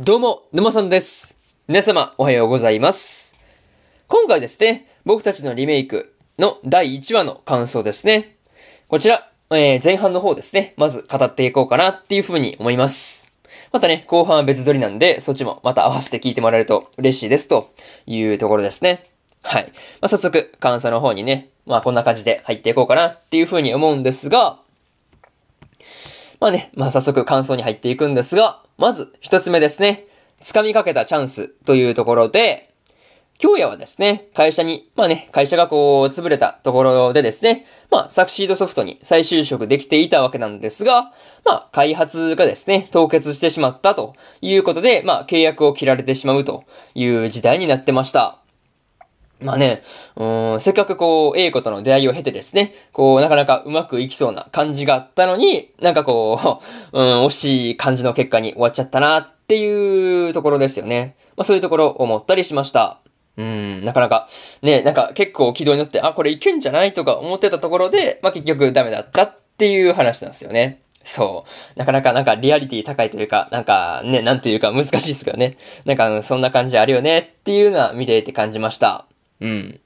どうも、沼さんです。皆様、おはようございます。今回ですね、僕たちのリメイクの第1話の感想ですね。こちら、えー前半の方ですね、まず語っていこうかなっていう風に思います。またね、後半は別撮りなんで、そっちもまた合わせて聞いてもらえると嬉しいですというところですね。はい。まあ、早速、感想の方にね、まあこんな感じで入っていこうかなっていう風に思うんですが、まあね、まあ早速感想に入っていくんですが、まず一つ目ですね。掴みかけたチャンスというところで、京也はですね、会社に、まあね、会社がこう、潰れたところでですね、まあ、サクシードソフトに再就職できていたわけなんですが、まあ、開発がですね、凍結してしまったということで、まあ、契約を切られてしまうという時代になってました。まあね、うん、せっかくこう、A 子との出会いを経てですね、こう、なかなかうまくいきそうな感じがあったのに、なんかこう、うん、惜しい感じの結果に終わっちゃったなっていうところですよね。まあそういうところ思ったりしました。うん、なかなか、ね、なんか結構軌道に乗って、あ、これいけんじゃないとか思ってたところで、まあ結局ダメだったっていう話なんですよね。そう。なかなかなんかリアリティ高いというか、なんかね、なんていうか難しいですけどね。なんかそんな感じあるよねっていうのは見ていて感じました。うん。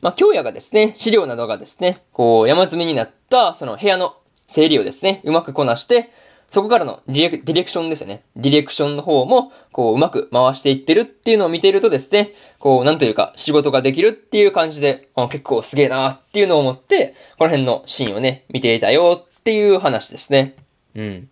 まあ、京也がですね、資料などがですね、こう、山積みになった、その部屋の整理をですね、うまくこなして、そこからのディレクディレクションですよね。ディレクションの方も、こう、うまく回していってるっていうのを見ているとですね、こう、なんというか、仕事ができるっていう感じで、あ結構すげえなーっていうのを思って、この辺のシーンをね、見ていたよっていう話ですね。うん。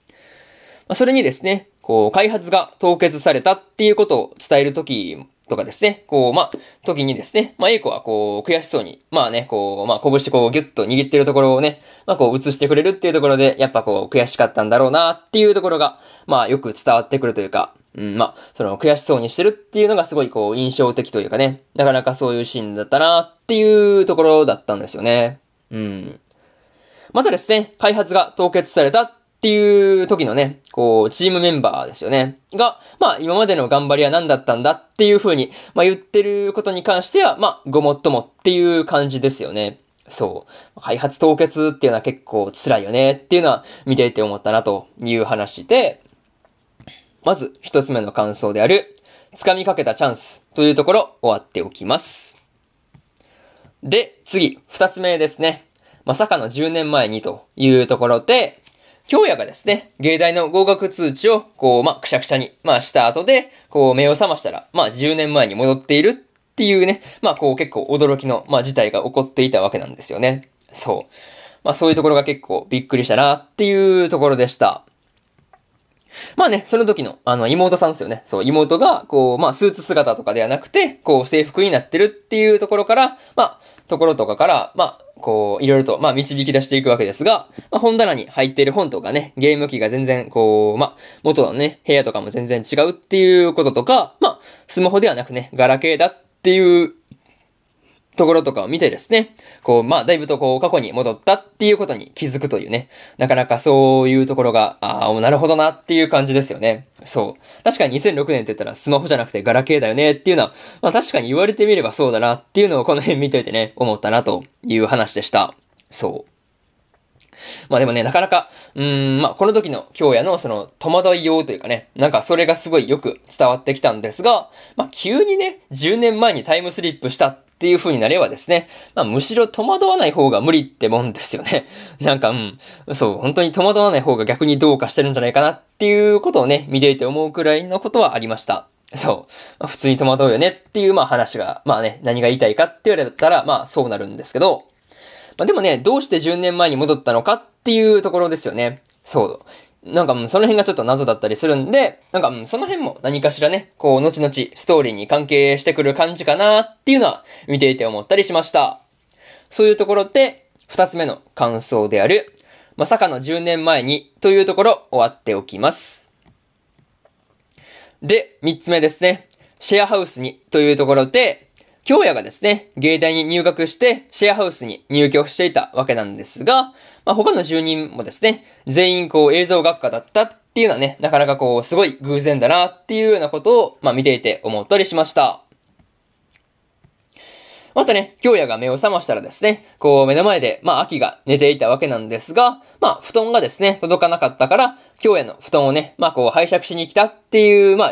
まあ、それにですね、こう、開発が凍結されたっていうことを伝えるときとかですね、こう、まあ、時にですね、まあ、A 子はこう、悔しそうに、まあね、こう、まあ、拳こう、ギュッと握ってるところをね、まあ、こう、映してくれるっていうところで、やっぱこう、悔しかったんだろうなっていうところが、まあ、よく伝わってくるというか、うん、まあ、その、悔しそうにしてるっていうのがすごいこう、印象的というかね、なかなかそういうシーンだったなっていうところだったんですよね。うん。またですね、開発が凍結されたっていう時のね、こう、チームメンバーですよね。が、まあ、今までの頑張りは何だったんだっていう風に、まあ、言ってることに関しては、まあ、ごもっともっていう感じですよね。そう。開発凍結っていうのは結構辛いよねっていうのは見ていて思ったなという話で、まず一つ目の感想である、掴みかけたチャンスというところ終わっておきます。で、次、二つ目ですね。まさかの10年前にというところで、京也がですね、芸大の合格通知を、こう、まあ、くしゃくしゃに、まあ、した後で、こう、目を覚ましたら、まあ、10年前に戻っているっていうね、まあ、こう、結構驚きの、まあ、事態が起こっていたわけなんですよね。そう。まあ、そういうところが結構びっくりしたなっていうところでした。まあね、その時の、あの、妹さんですよね。そう、妹が、こう、まあ、スーツ姿とかではなくて、こう、制服になってるっていうところから、まあ、ところとかから、まあ、こう、いろいろと、まあ、導き出していくわけですが、まあ、本棚に入っている本とかね、ゲーム機が全然、こう、まあ、元のね、部屋とかも全然違うっていうこととか、まあ、スマホではなくね、ガラケーだっていうところとかを見てですね、こう、まあ、だいぶとこう、過去に戻ったっていうことに気づくというね、なかなかそういうところが、ああ、なるほどなっていう感じですよね。そう。確かに2006年って言ったらスマホじゃなくてガラケーだよねっていうのは、まあ確かに言われてみればそうだなっていうのをこの辺見といてね、思ったなという話でした。そう。まあでもね、なかなか、うん、まあこの時の京也のその戸惑いようというかね、なんかそれがすごいよく伝わってきたんですが、まあ急にね、10年前にタイムスリップしたっていう風になればですね、まあむしろ戸惑わない方が無理ってもんですよね。なんかうん、そう、本当に戸惑わない方が逆にどうかしてるんじゃないかなっていうことをね、見ていて思うくらいのことはありました。そう。まあ、普通に戸惑うよねっていうまあ話が、まあね、何が言いたいかって言われたら、まあそうなるんですけど、まあ、でもね、どうして10年前に戻ったのかっていうところですよね。そう。なんか、うその辺がちょっと謎だったりするんで、なんか、その辺も何かしらね、こう、後々ストーリーに関係してくる感じかなっていうのは見ていて思ったりしました。そういうところで、二つ目の感想である、まさかの10年前にというところ終わっておきます。で、三つ目ですね。シェアハウスにというところで、京也がですね、芸大に入学してシェアハウスに入居していたわけなんですが、まあ、他の住人もですね、全員こう映像学科だったっていうのはね、なかなかこうすごい偶然だなっていうようなことを、まあ、見ていて思ったりしました。またね、京也が目を覚ましたらですね、こう目の前で、まあ秋が寝ていたわけなんですが、まあ布団がですね、届かなかったから、京也の布団をね、まあこう拝借しに来たっていう、ま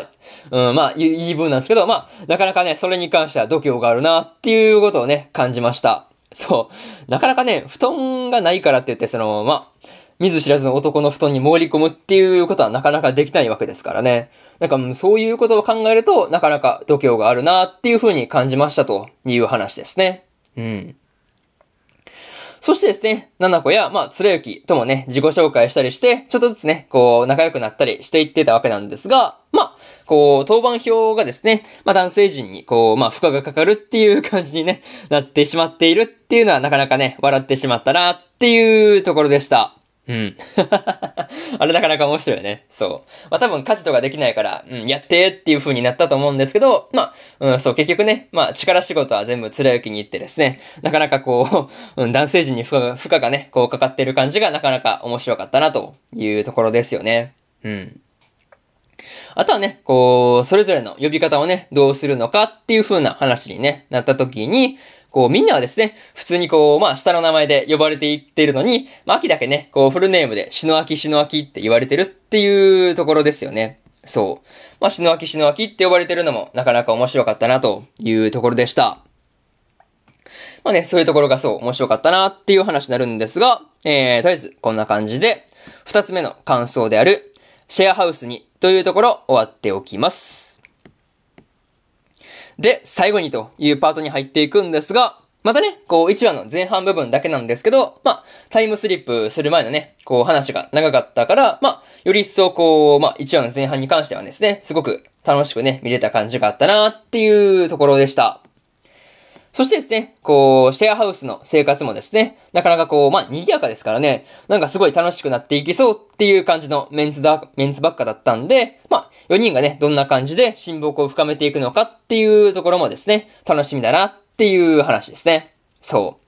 あ、うん、まあ言い分なんですけど、まあ、なかなかね、それに関しては度胸があるなっていうことをね、感じました。そう。なかなかね、布団がないからって言って、その、まあ、見ず知らずの男の布団に潜り込むっていうことはなかなかできないわけですからね。なんかそういうことを考えると、なかなか度胸があるなっていうふうに感じましたという話ですね。うん。そしてですね、七子や、まあ、つらゆきともね、自己紹介したりして、ちょっとずつね、こう、仲良くなったりしていってたわけなんですが、まあ、こう、当番表がですね、まあ、男性陣に、こう、まあ、負荷がかかるっていう感じにね、なってしまっているっていうのは、なかなかね、笑ってしまったなっていうところでした。うん。あれなかなか面白いよね。そう。まあ多分家事とかできないから、うん、やってっていう風になったと思うんですけど、まあ、うん、そう、結局ね、まあ力仕事は全部貫きに行ってですね、なかなかこう、うん、男性陣に負荷、負荷がね、こうかかってる感じがなかなか面白かったなというところですよね。うん。あとはね、こう、それぞれの呼び方をね、どうするのかっていう風な話にね、なった時に、こう、みんなはですね、普通にこう、まあ、下の名前で呼ばれていっているのに、まあ、秋だけね、こう、フルネームで、しのあきしのあきって言われてるっていうところですよね。そう。まあ、しのあきしのあきって呼ばれてるのも、なかなか面白かったな、というところでした。まあね、そういうところがそう、面白かったな、っていう話になるんですが、えー、とりあえず、こんな感じで、二つ目の感想である、シェアハウスに、というところ、終わっておきます。で、最後にというパートに入っていくんですが、またね、こう、1話の前半部分だけなんですけど、まあ、タイムスリップする前のね、こう、話が長かったから、まあ、より一層こう、まあ、1話の前半に関してはですね、すごく楽しくね、見れた感じがあったなっていうところでした。そしてですね、こう、シェアハウスの生活もですね、なかなかこう、まあ、賑やかですからね、なんかすごい楽しくなっていきそうっていう感じのメンツだ、メンツばっかだったんで、まあ、4人がね、どんな感じで親睦を深めていくのかっていうところもですね、楽しみだなっていう話ですね。そう。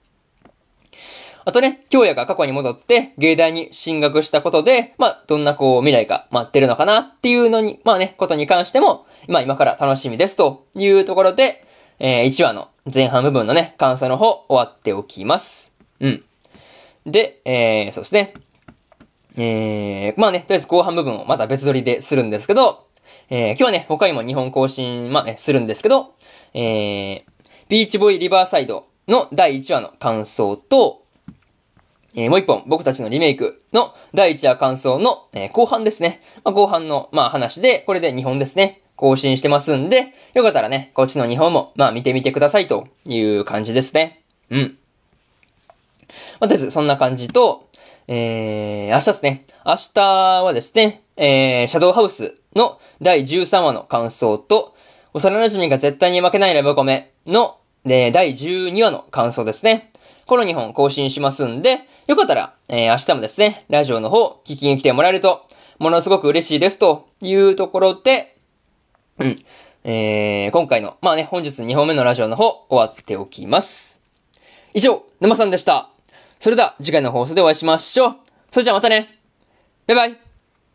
あとね、京也が過去に戻って、芸大に進学したことで、まあ、どんなこう、未来が待ってるのかなっていうのに、まあね、ことに関しても、まあ今から楽しみですというところで、えー、1話の前半部分のね、感想の方、終わっておきます。うん。で、えー、そうですね。えー、まあね、とりあえず後半部分をまた別撮りでするんですけど、えー、今日はね、他にも日本更新、まあね、するんですけど、えー、ビーチボーイリバーサイドの第1話の感想と、えー、もう一本、僕たちのリメイクの第1話感想の、えー、後半ですね。まあ、後半の、まあ、話で、これで2本ですね。更新してますんで、よかったらね、こっちの2本も、まあ、見てみてくださいという感じですね。うん。まあ、とりあえず、そんな感じと、えー、明日ですね。明日はですね、えー、シャドウハウスの第13話の感想と、幼馴染が絶対に負けないラブコメの、え第12話の感想ですね。この2本更新しますんで、よかったら、えー、明日もですね、ラジオの方、聞きに来てもらえると、ものすごく嬉しいですというところで、うん。えー、今回の、まあね、本日2本目のラジオの方、終わっておきます。以上、沼さんでした。それでは、次回の放送でお会いしましょう。それじゃあまたね。バイバイ。